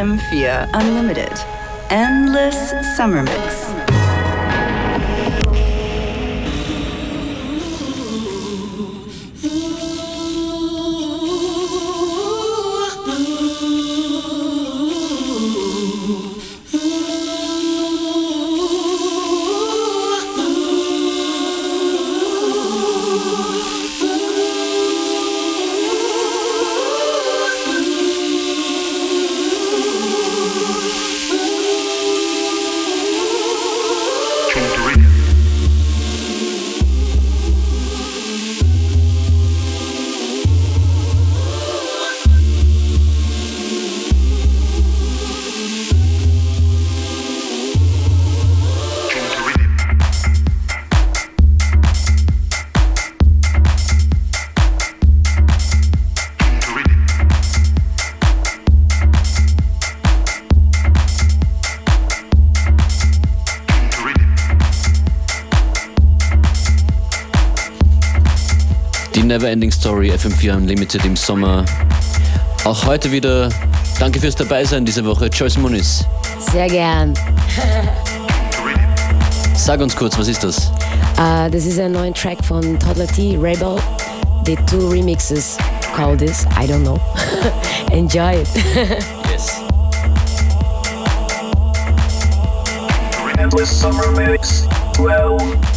FM4 Unlimited. Endless Summer Mix. Story FM4 Unlimited im Sommer. Auch heute wieder danke fürs Dabeisein diese Woche, Joyce Muniz. Sehr gern. Sag uns kurz, was ist das? Uh, das ist ein neuer Track von Toddler T, Rebel. The two remixes called this, I don't know. Enjoy it. yes. Endless Summer Mix 12.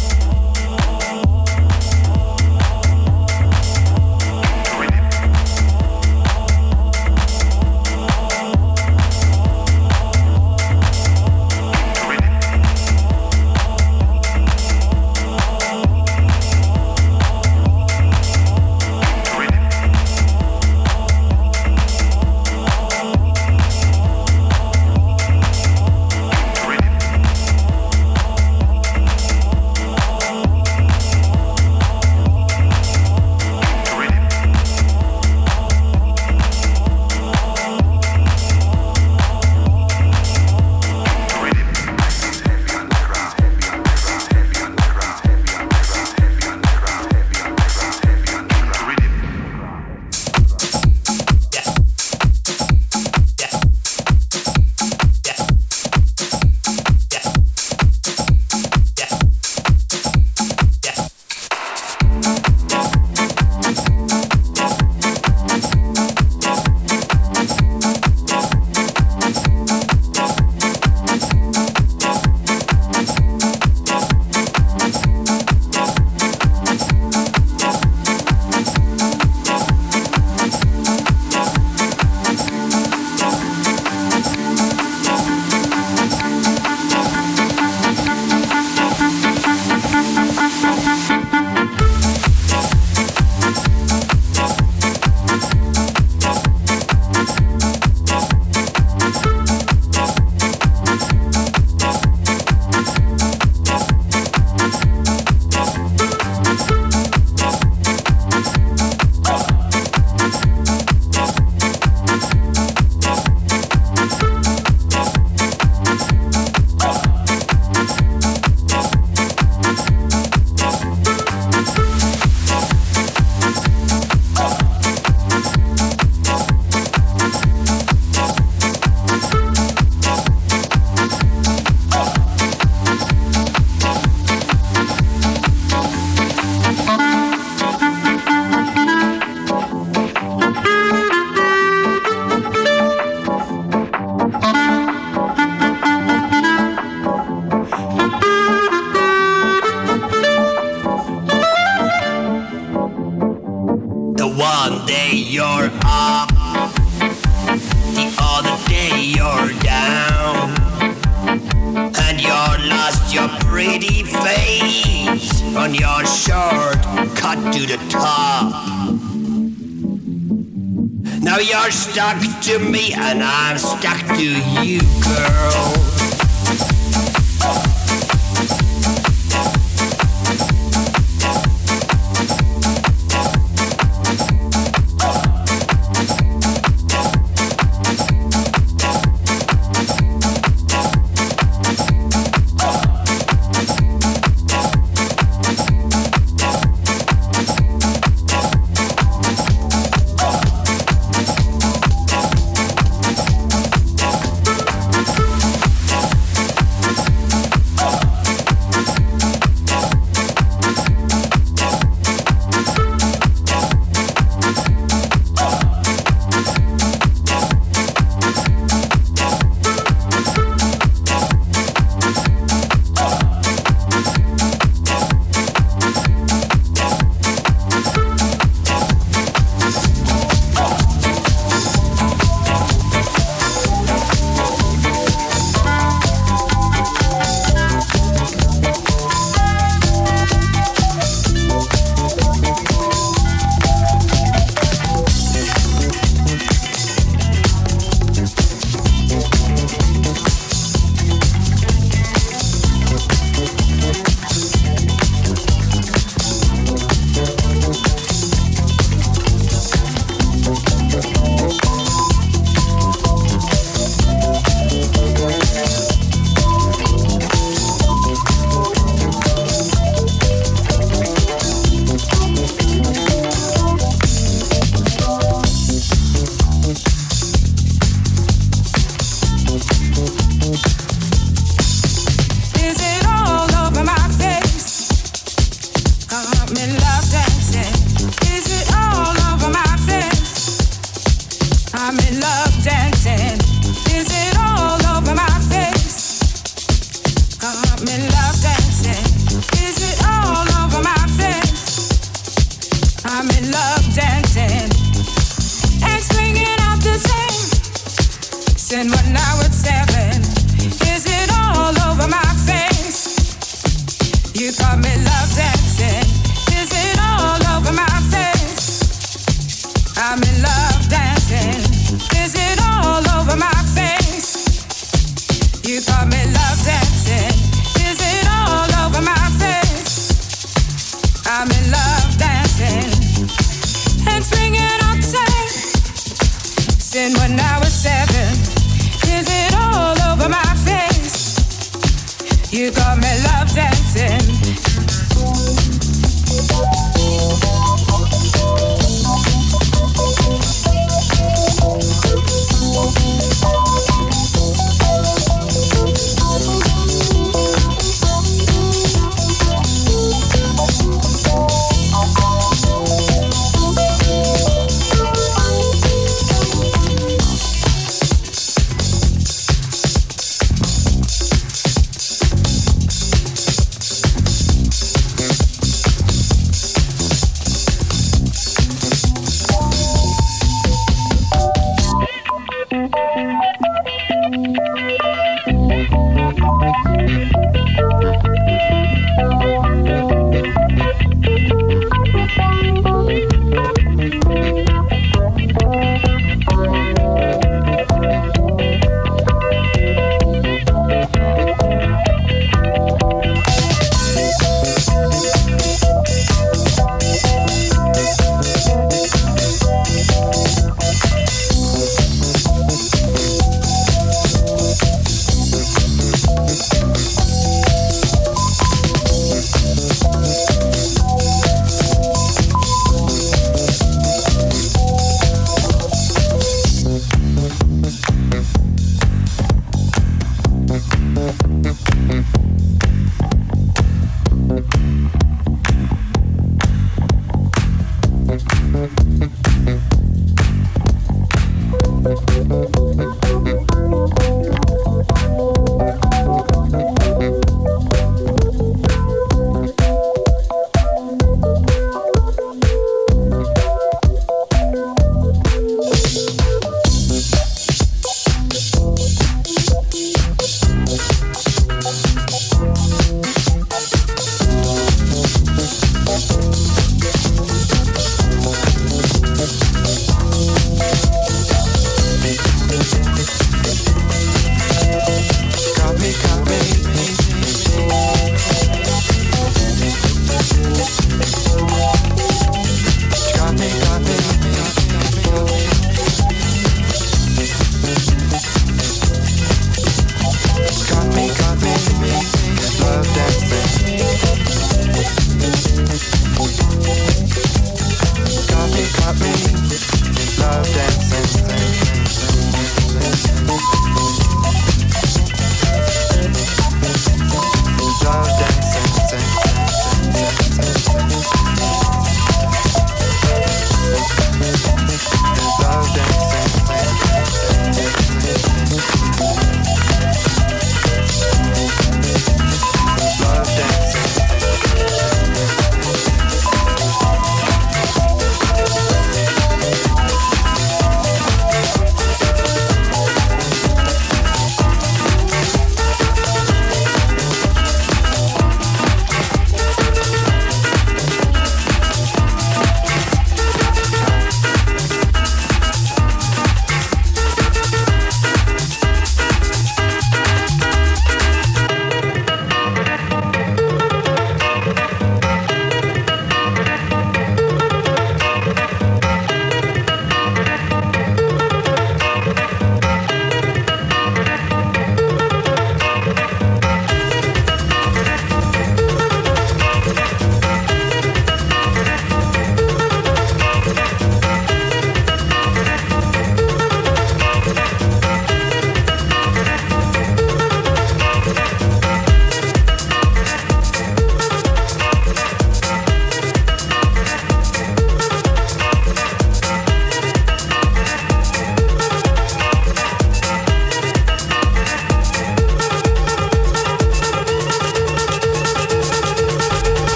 dancing and swinging out the same. Send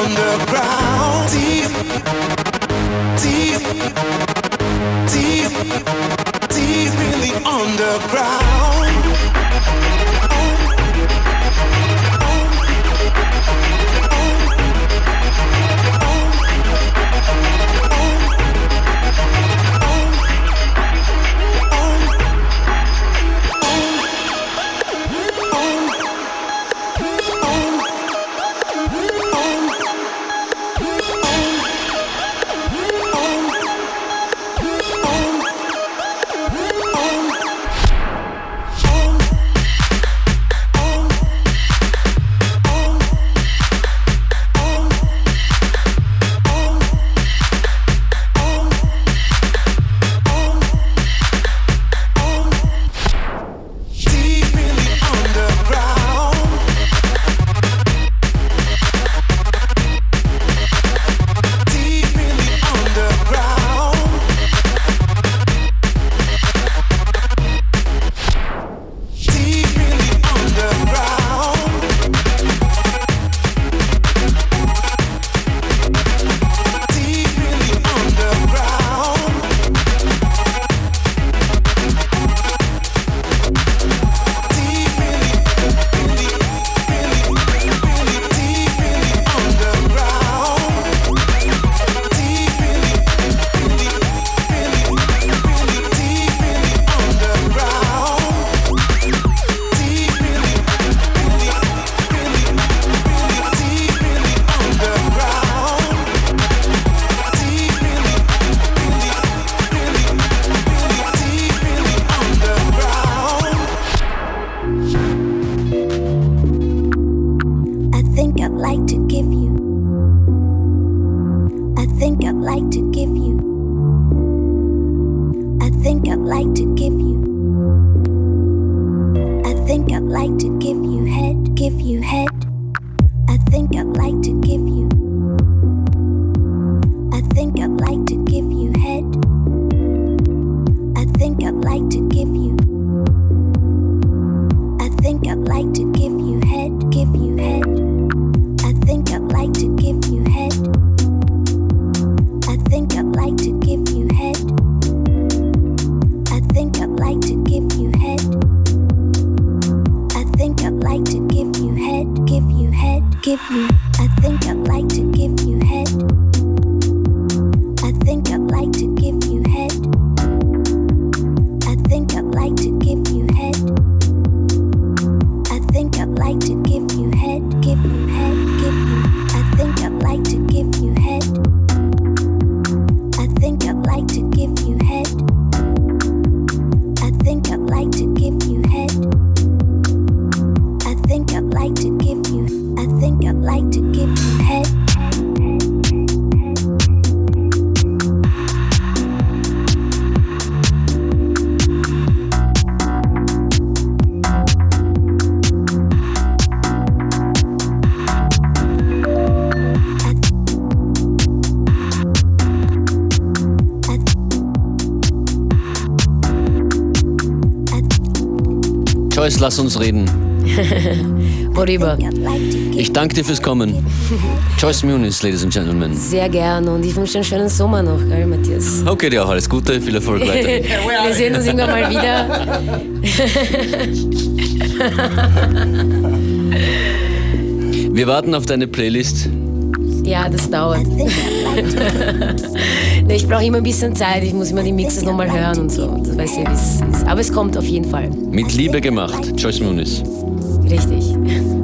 underground. deep lass uns reden. Worüber? Ich danke dir fürs Kommen. Joyce Muniz, Ladies and Gentlemen. Sehr gerne und ich wünsche dir einen schönen Sommer noch, gell, Matthias? Okay, dir auch alles Gute, viel Erfolg weiter. Wir sehen uns irgendwann mal wieder. Wir warten auf deine Playlist. Ja, das dauert. Ich brauche immer ein bisschen Zeit, ich muss immer die Mixes nochmal hören und so. Das weiß ich, wie es ist. Aber es kommt auf jeden Fall. Mit Liebe gemacht, Joyce Muniz. Richtig.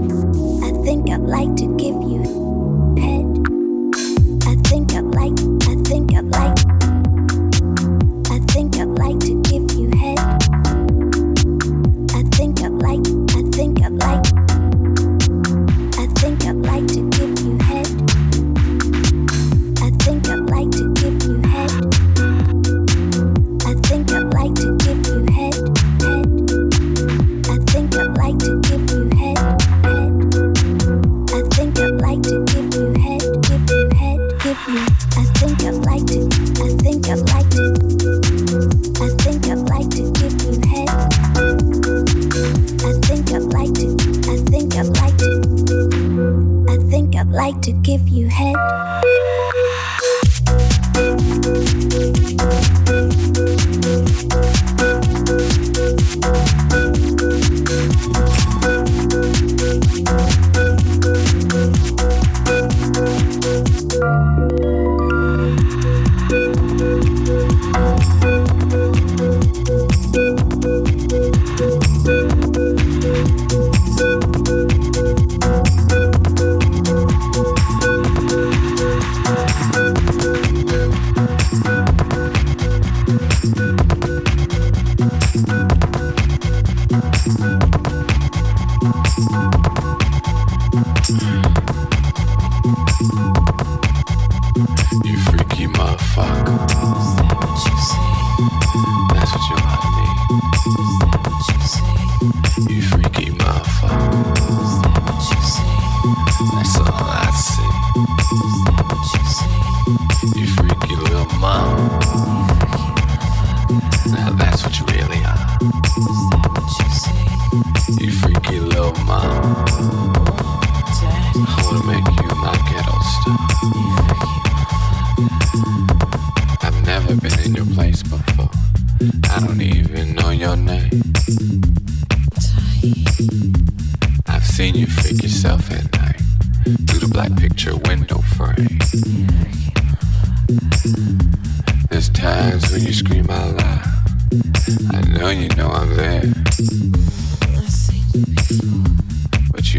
to give you head.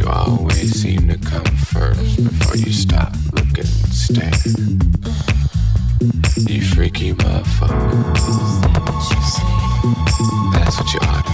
Always seem to come first before you stop, looking. and stare. You freaky motherfucker. That's what you are.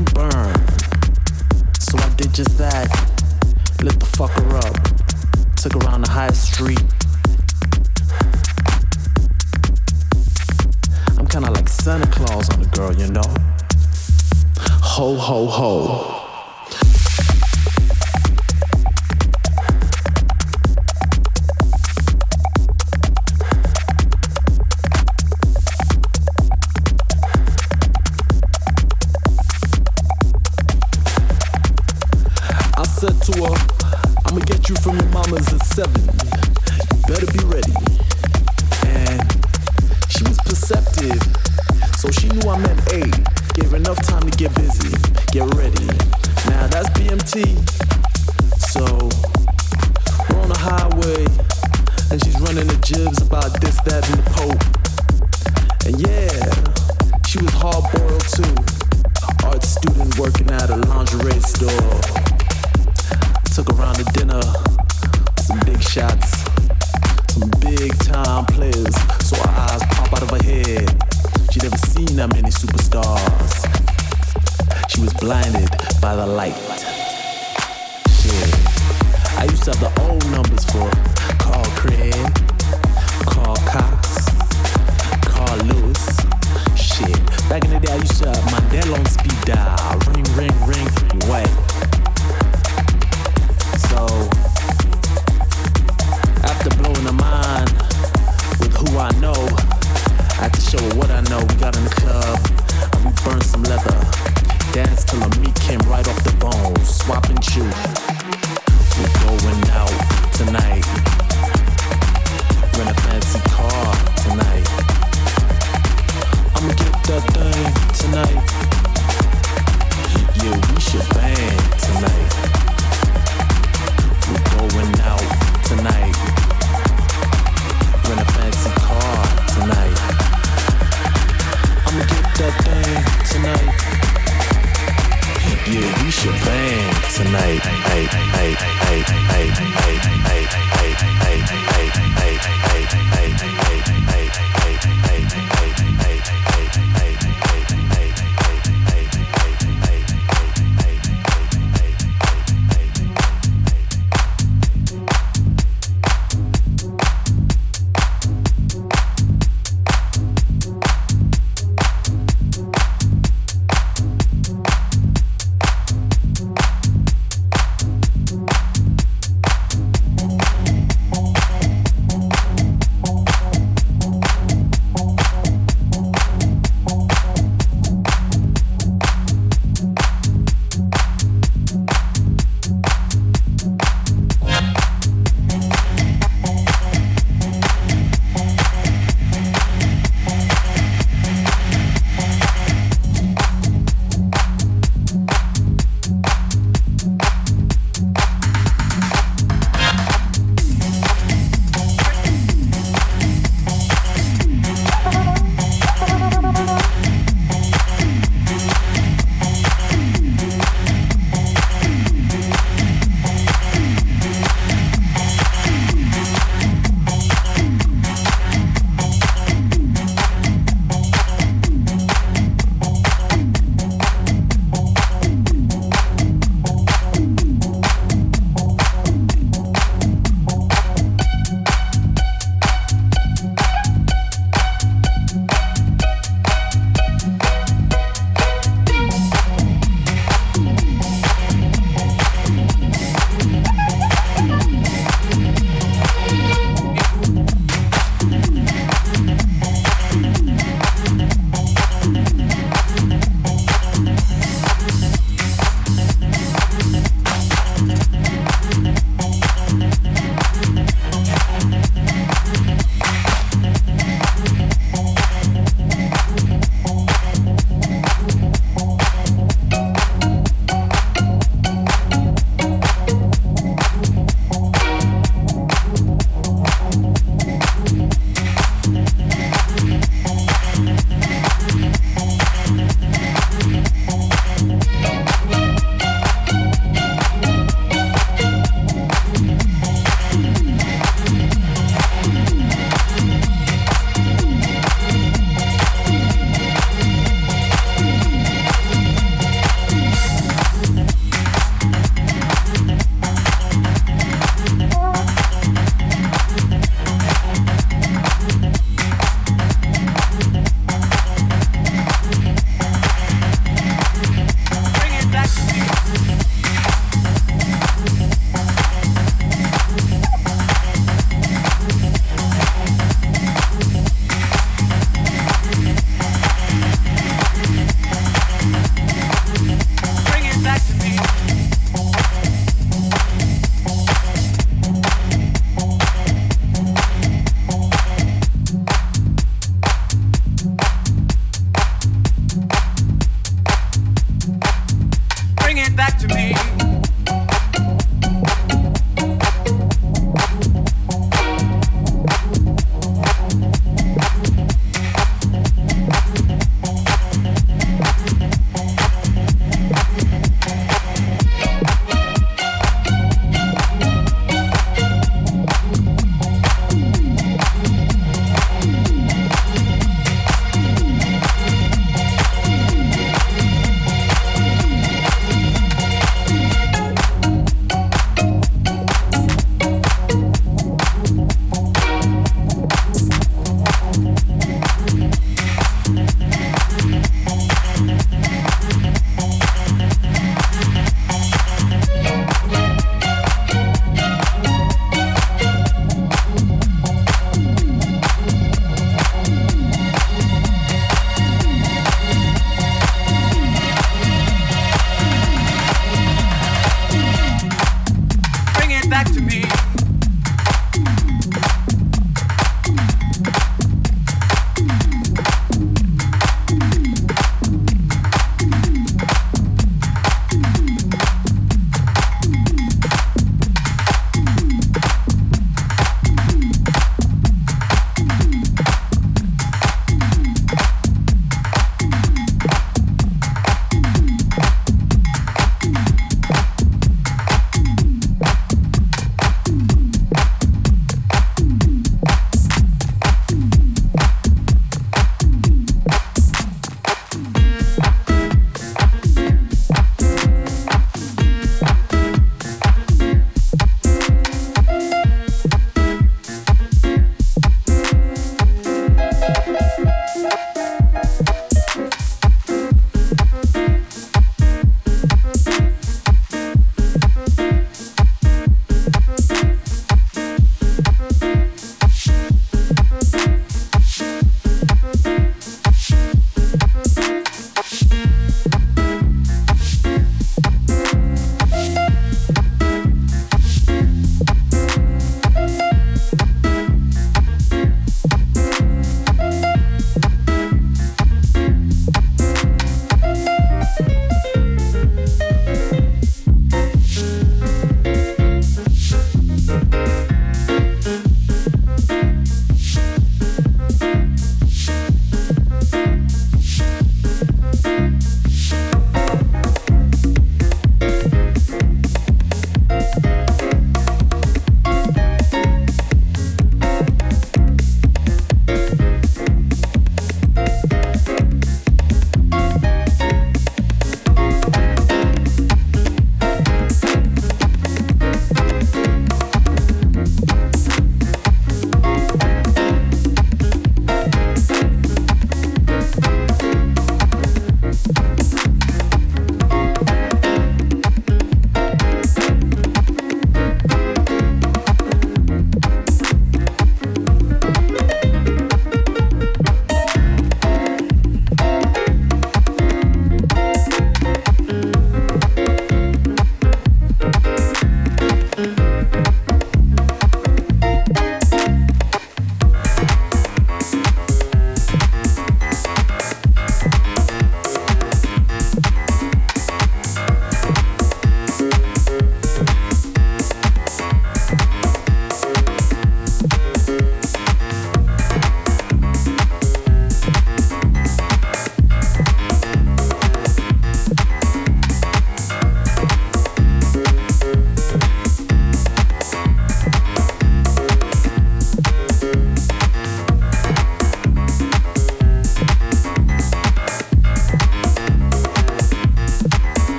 burn. So I did just that. Lit the fucker up. Took her on the high street. I'm kinda like Santa Claus on the girl, you know. Ho, ho, ho. out in the club and we burned some leather. Dance till the meat came right off the bones, swapping chew.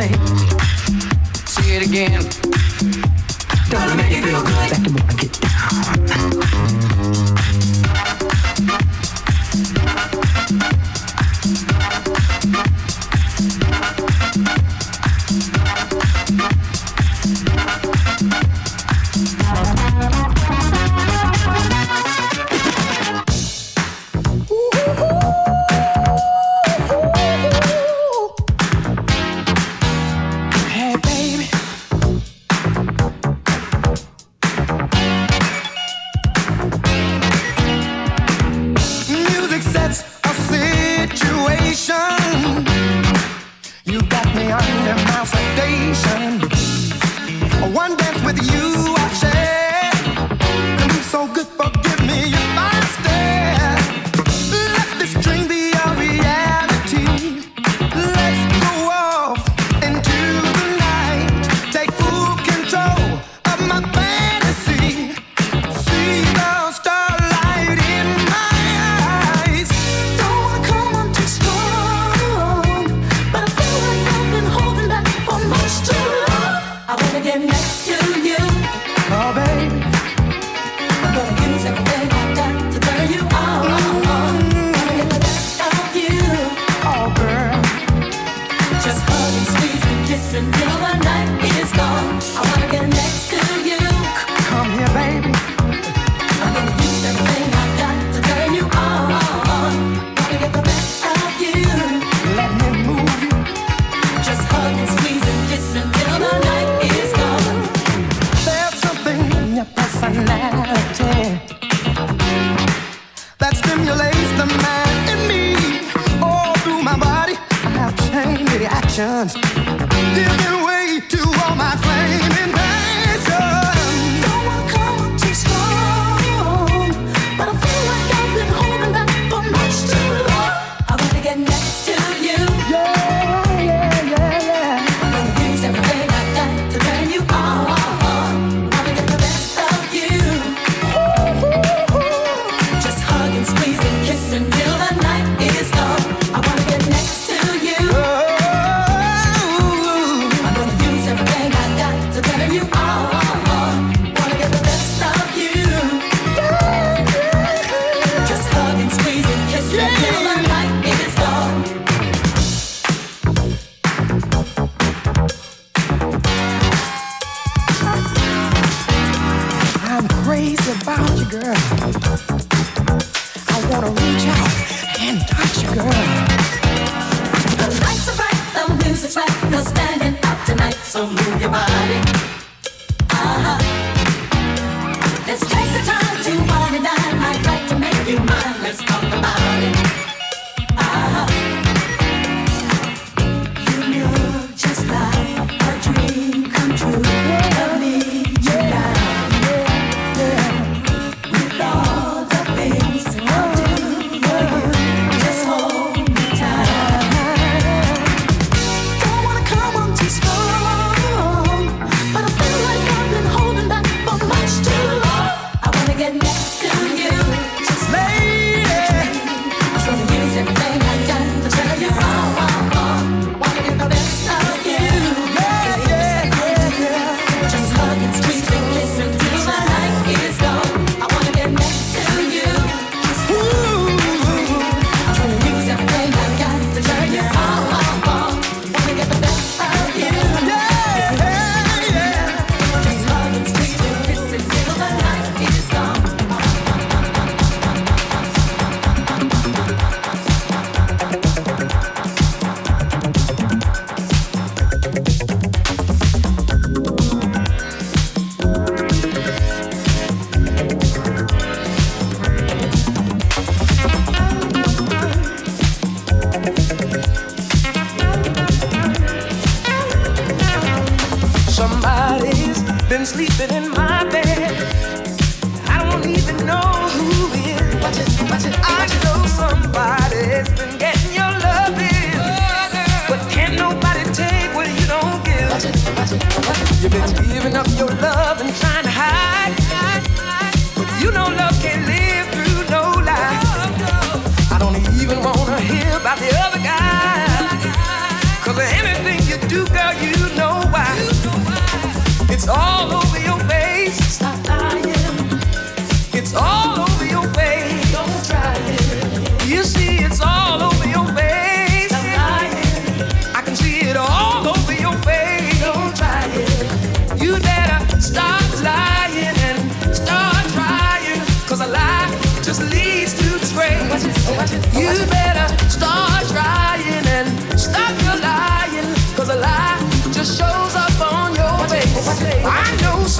say. Say it again. Gotta make it feel good. Back to I get down.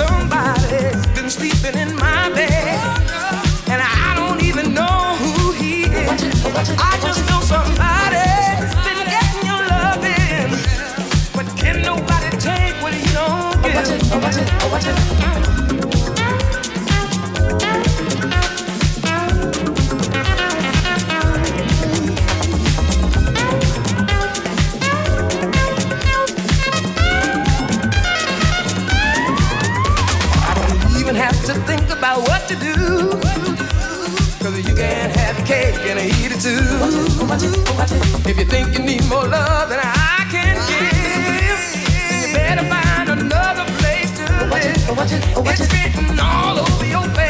Somebody's been sleeping in my bed, and I don't even know who he is. I just know somebody's been getting your loving, but can nobody take what he don't give? you can have your cake and eat it too. If you think you need more love than I can give, you better find another place to live. It's written all over your face.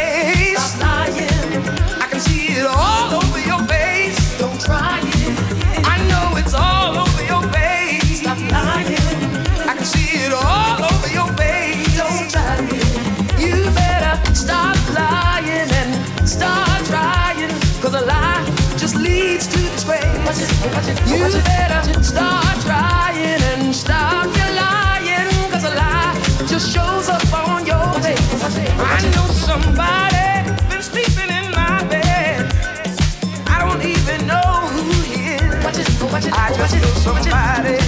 You better start trying and stop your a lie just shows up on your face. I know somebody been sleeping in my bed. I don't even know who he is. I just know somebody.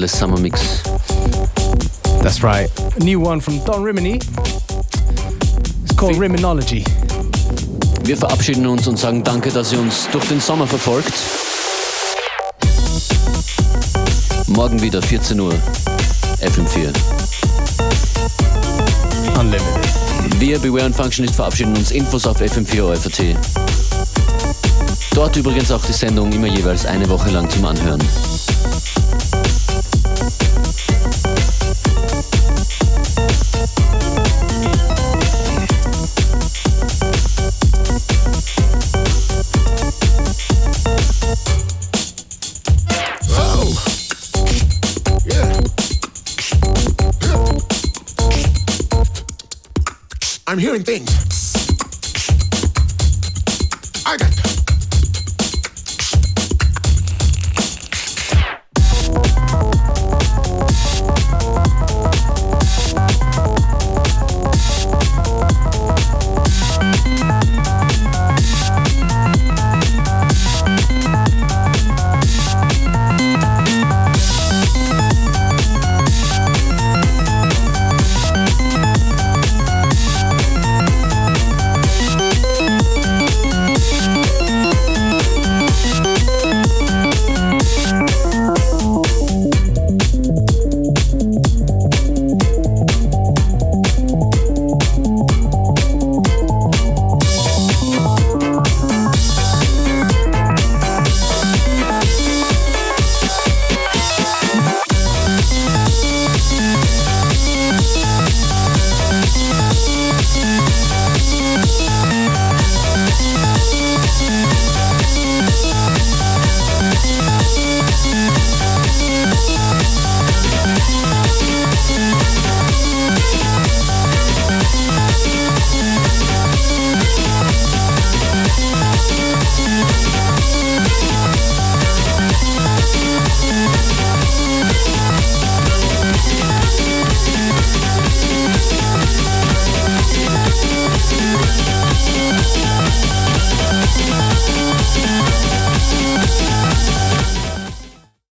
Endless Summer Mix. That's right. A new one from Don Rimini. It's called Riminology. Wir verabschieden uns und sagen danke, dass ihr uns durch den Sommer verfolgt. Morgen wieder 14 Uhr. FM4. Unlimited. Wir, Beware und Functionist, verabschieden uns. Infos auf FM4 OFAT. Dort übrigens auch die Sendung immer jeweils eine Woche lang zum Anhören. I'm hearing things. I got.